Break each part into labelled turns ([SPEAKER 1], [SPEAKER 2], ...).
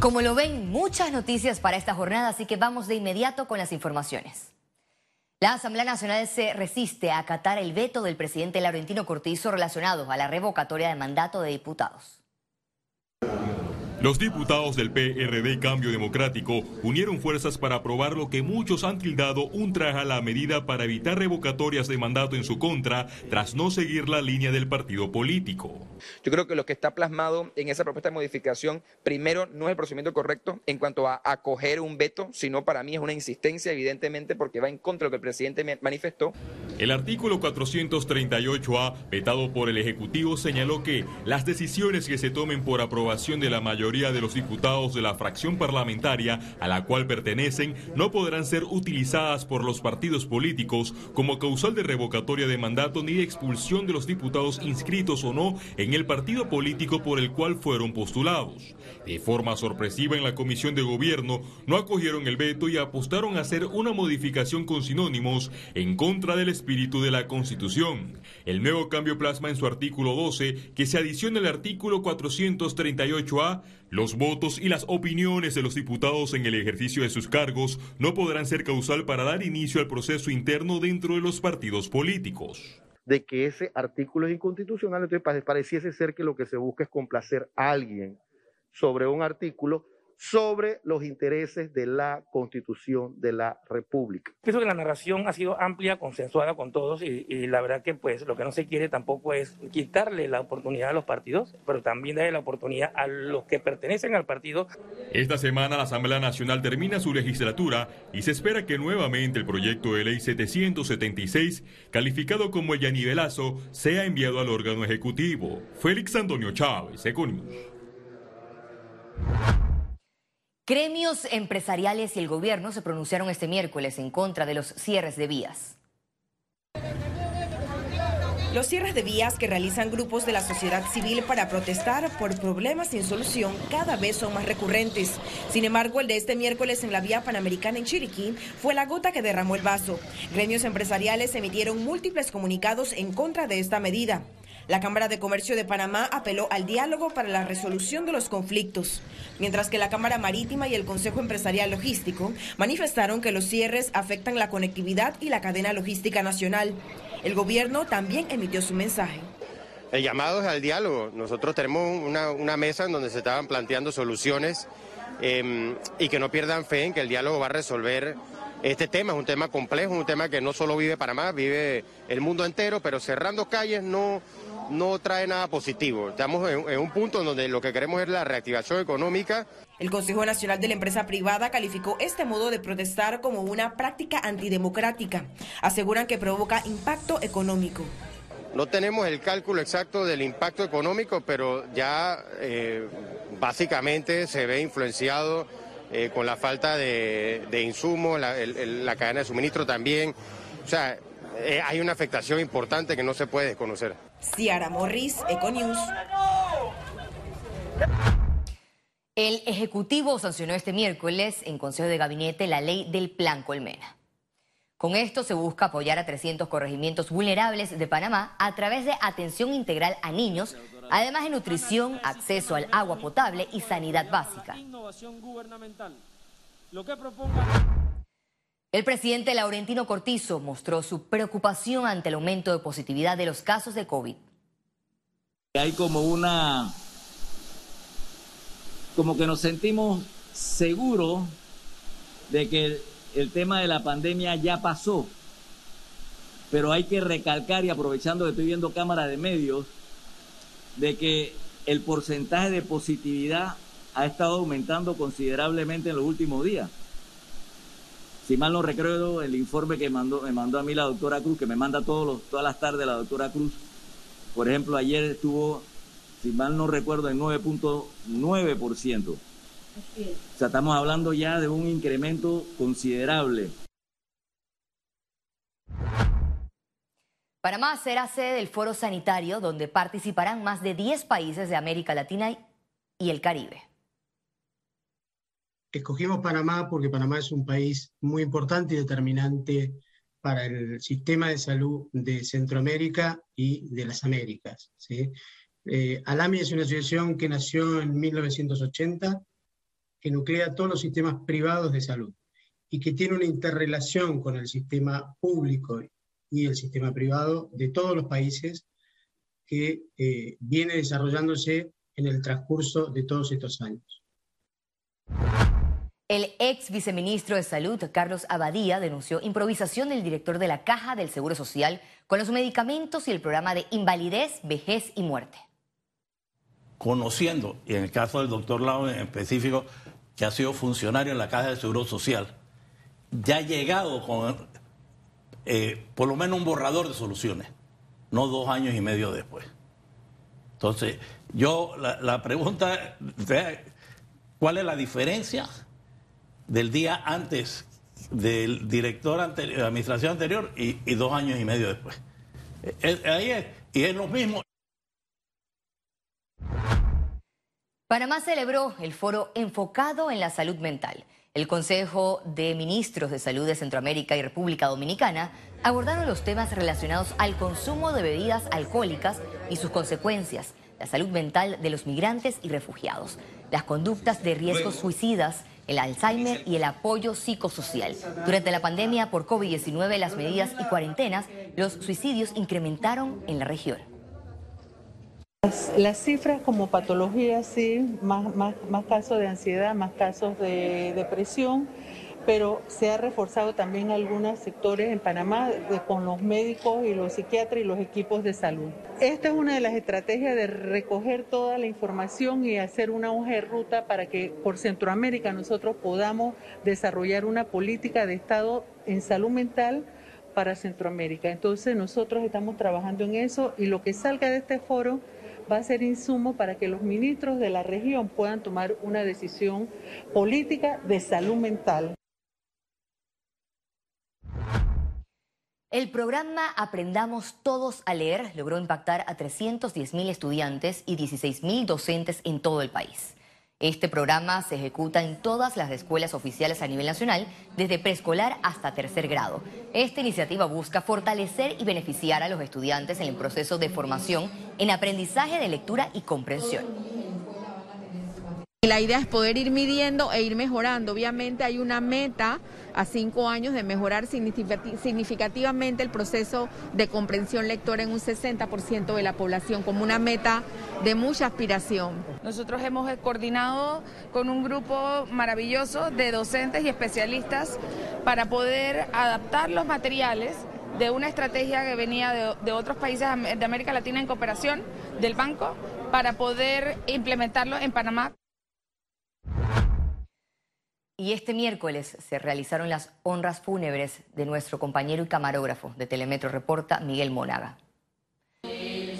[SPEAKER 1] Como lo ven, muchas noticias para esta jornada, así que vamos de inmediato con las informaciones. La Asamblea Nacional se resiste a acatar el veto del presidente Laurentino Cortizo relacionado a la revocatoria de mandato de diputados.
[SPEAKER 2] Los diputados del PRD Cambio Democrático unieron fuerzas para aprobar lo que muchos han tildado un traje a la medida para evitar revocatorias de mandato en su contra tras no seguir la línea del partido político.
[SPEAKER 3] Yo creo que lo que está plasmado en esa propuesta de modificación, primero, no es el procedimiento correcto en cuanto a acoger un veto, sino para mí es una insistencia, evidentemente, porque va en contra de lo que el presidente manifestó.
[SPEAKER 2] El artículo 438A, vetado por el Ejecutivo, señaló que las decisiones que se tomen por aprobación de la mayoría de los diputados de la fracción parlamentaria a la cual pertenecen no podrán ser utilizadas por los partidos políticos como causal de revocatoria de mandato ni de expulsión de los diputados inscritos o no en el partido político por el cual fueron postulados. De forma sorpresiva en la Comisión de Gobierno no acogieron el veto y apostaron a hacer una modificación con sinónimos en contra del espíritu de la Constitución. El nuevo cambio plasma en su artículo 12 que se adiciona el artículo 438A los votos y las opiniones de los diputados en el ejercicio de sus cargos no podrán ser causal para dar inicio al proceso interno dentro de los partidos políticos.
[SPEAKER 4] De que ese artículo es inconstitucional, entonces pareciese ser que lo que se busca es complacer a alguien sobre un artículo sobre los intereses de la Constitución de la República.
[SPEAKER 5] Pienso que la narración ha sido amplia, consensuada con todos y, la verdad que pues lo que no se quiere tampoco es quitarle la oportunidad a los partidos, pero también darle la oportunidad a los que pertenecen al partido.
[SPEAKER 2] Esta semana la Asamblea Nacional termina su legislatura y se espera que nuevamente el proyecto de ley 776, calificado como el yanivelazo, sea enviado al órgano ejecutivo. Félix Antonio Chávez, Econius.
[SPEAKER 1] Gremios empresariales y el gobierno se pronunciaron este miércoles en contra de los cierres de vías.
[SPEAKER 6] Los cierres de vías que realizan grupos de la sociedad civil para protestar por problemas sin solución cada vez son más recurrentes. Sin embargo, el de este miércoles en la vía panamericana en Chiriquí fue la gota que derramó el vaso. Gremios empresariales emitieron múltiples comunicados en contra de esta medida. La Cámara de Comercio de Panamá apeló al diálogo para la resolución de los conflictos, mientras que la Cámara Marítima y el Consejo Empresarial Logístico manifestaron que los cierres afectan la conectividad y la cadena logística nacional. El gobierno también emitió su mensaje.
[SPEAKER 7] El llamado es al diálogo. Nosotros tenemos una, mesa en donde se estaban planteando soluciones em, y que no pierdan fe en que el diálogo va a resolver este tema. Es un tema complejo, un tema que no solo vive Panamá, vive el mundo entero, pero cerrando calles no, no trae nada positivo. Estamos en, un punto en donde lo que queremos es la reactivación económica.
[SPEAKER 6] El Consejo Nacional de la Empresa Privada calificó este modo de protestar como una práctica antidemocrática. Aseguran que provoca impacto económico.
[SPEAKER 7] No tenemos el cálculo exacto del impacto económico, pero ya eh, básicamente se ve influenciado eh, con la falta de, insumos, la, la cadena de suministro también. O sea, eh, hay una afectación importante que no se puede desconocer.
[SPEAKER 6] Ciara Morris, Econews.
[SPEAKER 1] El Ejecutivo sancionó este miércoles en Consejo de Gabinete la ley del Plan Colmena. Con esto se busca apoyar a 300 corregimientos vulnerables de Panamá a través de atención integral a niños, además de nutrición, acceso al agua potable y sanidad básica. Lo que el presidente Laurentino Cortizo mostró su preocupación ante el aumento de positividad de los casos de COVID.
[SPEAKER 8] Hay como una, como que nos sentimos seguros de que el, tema de la pandemia ya pasó, pero hay que recalcar y aprovechando que estoy viendo cámara de medios, de que el porcentaje de positividad ha estado aumentando considerablemente en los últimos días. Si mal no recuerdo, el informe que mandó, me mandó a mí la doctora Cruz, que me manda todos los, todas las tardes la doctora Cruz, por ejemplo, ayer estuvo, si mal no recuerdo, en 9.9%. O sea, estamos hablando ya de un incremento considerable.
[SPEAKER 1] Panamá será sede del foro sanitario donde participarán más de 10 países de América Latina y el Caribe.
[SPEAKER 9] Escogimos Panamá porque Panamá es un país muy importante y determinante para el sistema de salud de Centroamérica y de las Américas. ¿sí? Eh, Alami es una asociación que nació en 1980 que nuclea todos los sistemas privados de salud y que tiene una interrelación con el sistema público y el sistema privado de todos los países que eh, viene desarrollándose en el transcurso de todos estos años.
[SPEAKER 1] El ex viceministro de Salud, Carlos Abadía, denunció improvisación del director de la Caja del Seguro Social con los medicamentos y el programa de invalidez, vejez y muerte.
[SPEAKER 10] Conociendo, y en el caso del doctor Lau en específico, que ha sido funcionario en la Caja del Seguro Social, ya ha llegado con eh, por lo menos un borrador de soluciones, no dos años y medio después. Entonces, yo la pregunta, ¿cuál es la diferencia? Del día antes del director de la administración anterior y, dos años y medio después. ahí es, y es lo mismo.
[SPEAKER 1] Panamá celebró el foro enfocado en la salud mental. El Consejo de Ministros de Salud de Centroamérica y República Dominicana abordaron los temas relacionados al consumo de bebidas alcohólicas y sus consecuencias, la salud mental de los migrantes y refugiados, las conductas de riesgos suicidas el Alzheimer y el apoyo psicosocial. Durante la pandemia por COVID-19, las medidas y cuarentenas, los suicidios incrementaron en la región.
[SPEAKER 11] Las, cifras como patología, sí, más, más, más casos de ansiedad, más casos de depresión pero se ha reforzado también algunos sectores en Panamá con los médicos y los psiquiatras y los equipos de salud. Esta es una de las estrategias de recoger toda la información y hacer una hoja de ruta para que por Centroamérica nosotros podamos desarrollar una política de Estado en salud mental para Centroamérica. Entonces nosotros estamos trabajando en eso y lo que salga de este foro va a ser insumo para que los ministros de la región puedan tomar una decisión política de salud mental.
[SPEAKER 1] El programa Aprendamos Todos a Leer logró impactar a 310 mil estudiantes y 16 mil docentes en todo el país. Este programa se ejecuta en todas las escuelas oficiales a nivel nacional, desde preescolar hasta tercer grado. Esta iniciativa busca fortalecer y beneficiar a los estudiantes en el proceso de formación en aprendizaje de lectura y comprensión.
[SPEAKER 12] La idea es poder ir midiendo e ir mejorando. Obviamente hay una meta a cinco años de mejorar significativamente el proceso de comprensión lectora en un 60% de la población, como una meta de mucha aspiración.
[SPEAKER 13] Nosotros hemos coordinado con un grupo maravilloso de docentes y especialistas para poder adaptar los materiales de una estrategia que venía de, de otros países de América Latina en cooperación del banco para poder implementarlo en Panamá.
[SPEAKER 1] Y este miércoles se realizaron las honras fúnebres de nuestro compañero y camarógrafo de Telemetro Reporta, Miguel Monaga.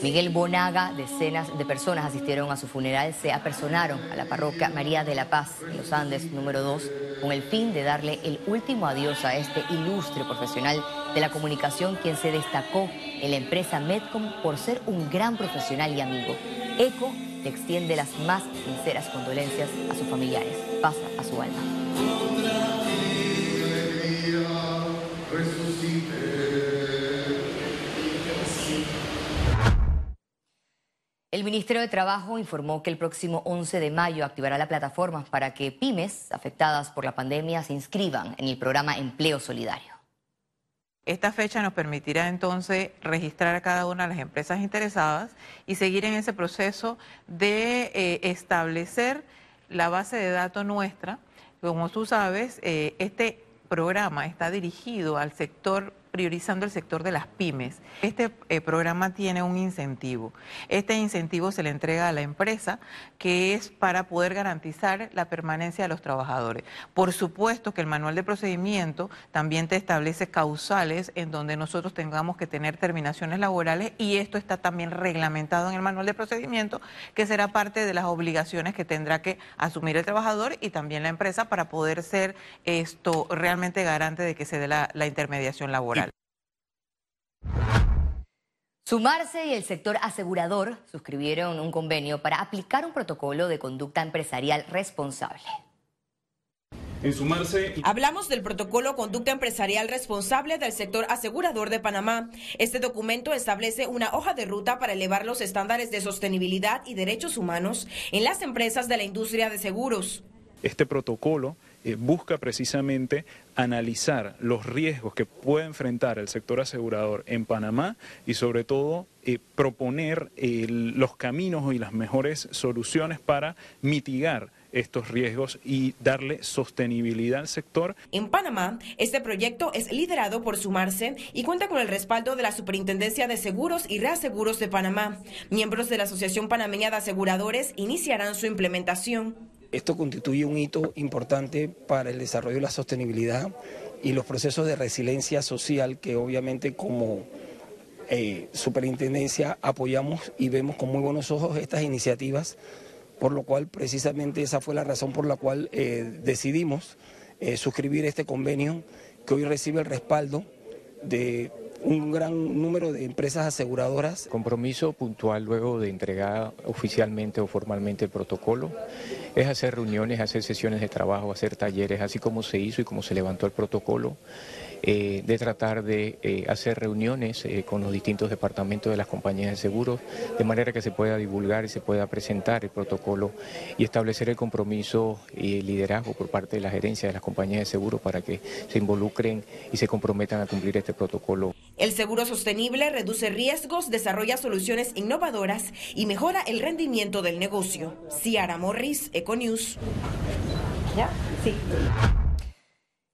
[SPEAKER 1] Miguel Bonaga, decenas de personas asistieron a su funeral, se apersonaron a la parroquia María de la Paz en los Andes número 2 con el fin de darle el último adiós a este ilustre profesional de la comunicación quien se destacó en la empresa Medcom por ser un gran profesional y amigo. ECO le extiende las más sinceras condolencias a sus familiares. Pasa a su alma. El Ministerio de Trabajo informó que el próximo 11 de mayo activará la plataforma para que pymes afectadas por la pandemia se inscriban en el programa Empleo Solidario.
[SPEAKER 14] Esta fecha nos permitirá entonces registrar a cada una de las empresas interesadas y seguir en ese proceso de eh, establecer la base de datos nuestra. Como tú sabes, eh, este programa está dirigido al sector priorizando el sector de las pymes. Este eh, programa tiene un incentivo. Este incentivo se le entrega a la empresa que es para poder garantizar la permanencia de los trabajadores. Por supuesto que el manual de procedimiento también te establece causales en donde nosotros tengamos que tener terminaciones laborales y esto está también reglamentado en el manual de procedimiento que será parte de las obligaciones que tendrá que asumir el trabajador y también la empresa para poder ser esto realmente garante de que se dé la intermediación laboral.
[SPEAKER 1] Sumarse y el sector asegurador suscribieron un convenio para aplicar un protocolo de conducta empresarial responsable.
[SPEAKER 15] En sumarse.
[SPEAKER 6] Hablamos del protocolo conducta empresarial responsable del sector asegurador de Panamá. Este documento establece una hoja de ruta para elevar los estándares de sostenibilidad y derechos humanos en las empresas de la industria de seguros.
[SPEAKER 15] Este protocolo eh, busca precisamente analizar los riesgos que puede enfrentar el sector asegurador en Panamá y sobre todo eh, proponer los caminos y las mejores soluciones para mitigar estos riesgos y darle sostenibilidad al sector.
[SPEAKER 6] En Panamá, este proyecto es liderado por Sumarse y cuenta con el respaldo de la Superintendencia de Seguros y Reaseguros de Panamá. Miembros de la Asociación Panameña de Aseguradores iniciarán su implementación.
[SPEAKER 16] Esto constituye un hito importante para el desarrollo de la sostenibilidad y los procesos de resiliencia social que obviamente como eh, superintendencia apoyamos y vemos con muy buenos ojos estas iniciativas, por lo cual precisamente esa fue la razón por la cual eh, decidimos eh, suscribir este convenio que hoy recibe el respaldo de un gran número de empresas aseguradoras.
[SPEAKER 17] Compromiso puntual luego de entregar oficialmente o formalmente el protocolo es hacer reuniones, hacer sesiones de trabajo, hacer talleres, así como se hizo y como se levantó el protocolo. Eh, de tratar de eh, hacer reuniones eh, con los distintos departamentos de las compañías de seguros, de manera que se pueda divulgar y se pueda presentar el protocolo y establecer el compromiso y el liderazgo por parte de la gerencia de las compañías de seguros para que se involucren y se comprometan a cumplir este protocolo.
[SPEAKER 6] El seguro sostenible reduce riesgos, desarrolla soluciones innovadoras y mejora el rendimiento del negocio. Ciara Morris, Econews.
[SPEAKER 1] ¿Ya? Sí.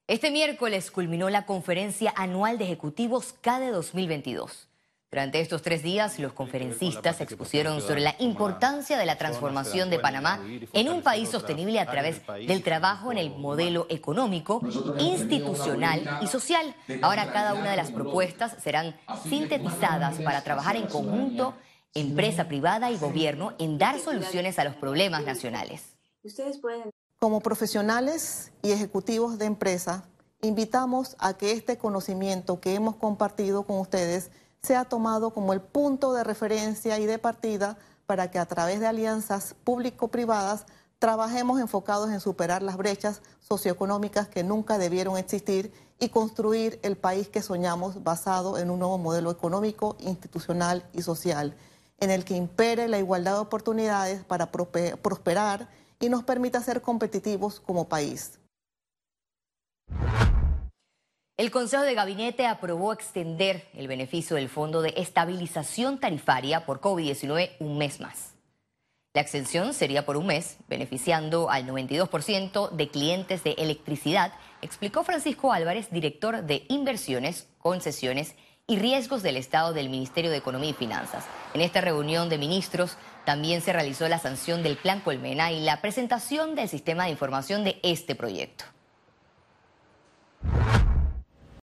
[SPEAKER 1] Este miércoles culminó la conferencia anual de ejecutivos CADE 2022. Durante estos tres días, los conferencistas expusieron sobre la importancia de la transformación de Panamá en un país sostenible a través del trabajo en el modelo económico, institucional y social. Ahora cada una de las propuestas serán sintetizadas para trabajar en conjunto, empresa privada y gobierno, en dar soluciones a los problemas nacionales.
[SPEAKER 18] Ustedes pueden. Como profesionales y ejecutivos de empresa, invitamos a que este conocimiento que hemos compartido con ustedes sea tomado como el punto de referencia y de partida para que a través de alianzas público-privadas trabajemos enfocados en superar las brechas socioeconómicas que nunca debieron existir y construir el país que soñamos basado en un nuevo modelo económico, institucional y social, en el que impere la igualdad de oportunidades para prosperar y nos permita ser competitivos como país.
[SPEAKER 1] El Consejo de Gabinete aprobó extender el beneficio del Fondo de Estabilización Tarifaria por COVID-19 un mes más. La extensión sería por un mes, beneficiando al 92% de clientes de electricidad, explicó Francisco Álvarez, director de Inversiones, Concesiones y Riesgos del Estado del Ministerio de Economía y Finanzas. En esta reunión de ministros también se realizó la sanción del Plan Colmena y la presentación del sistema de información de este proyecto.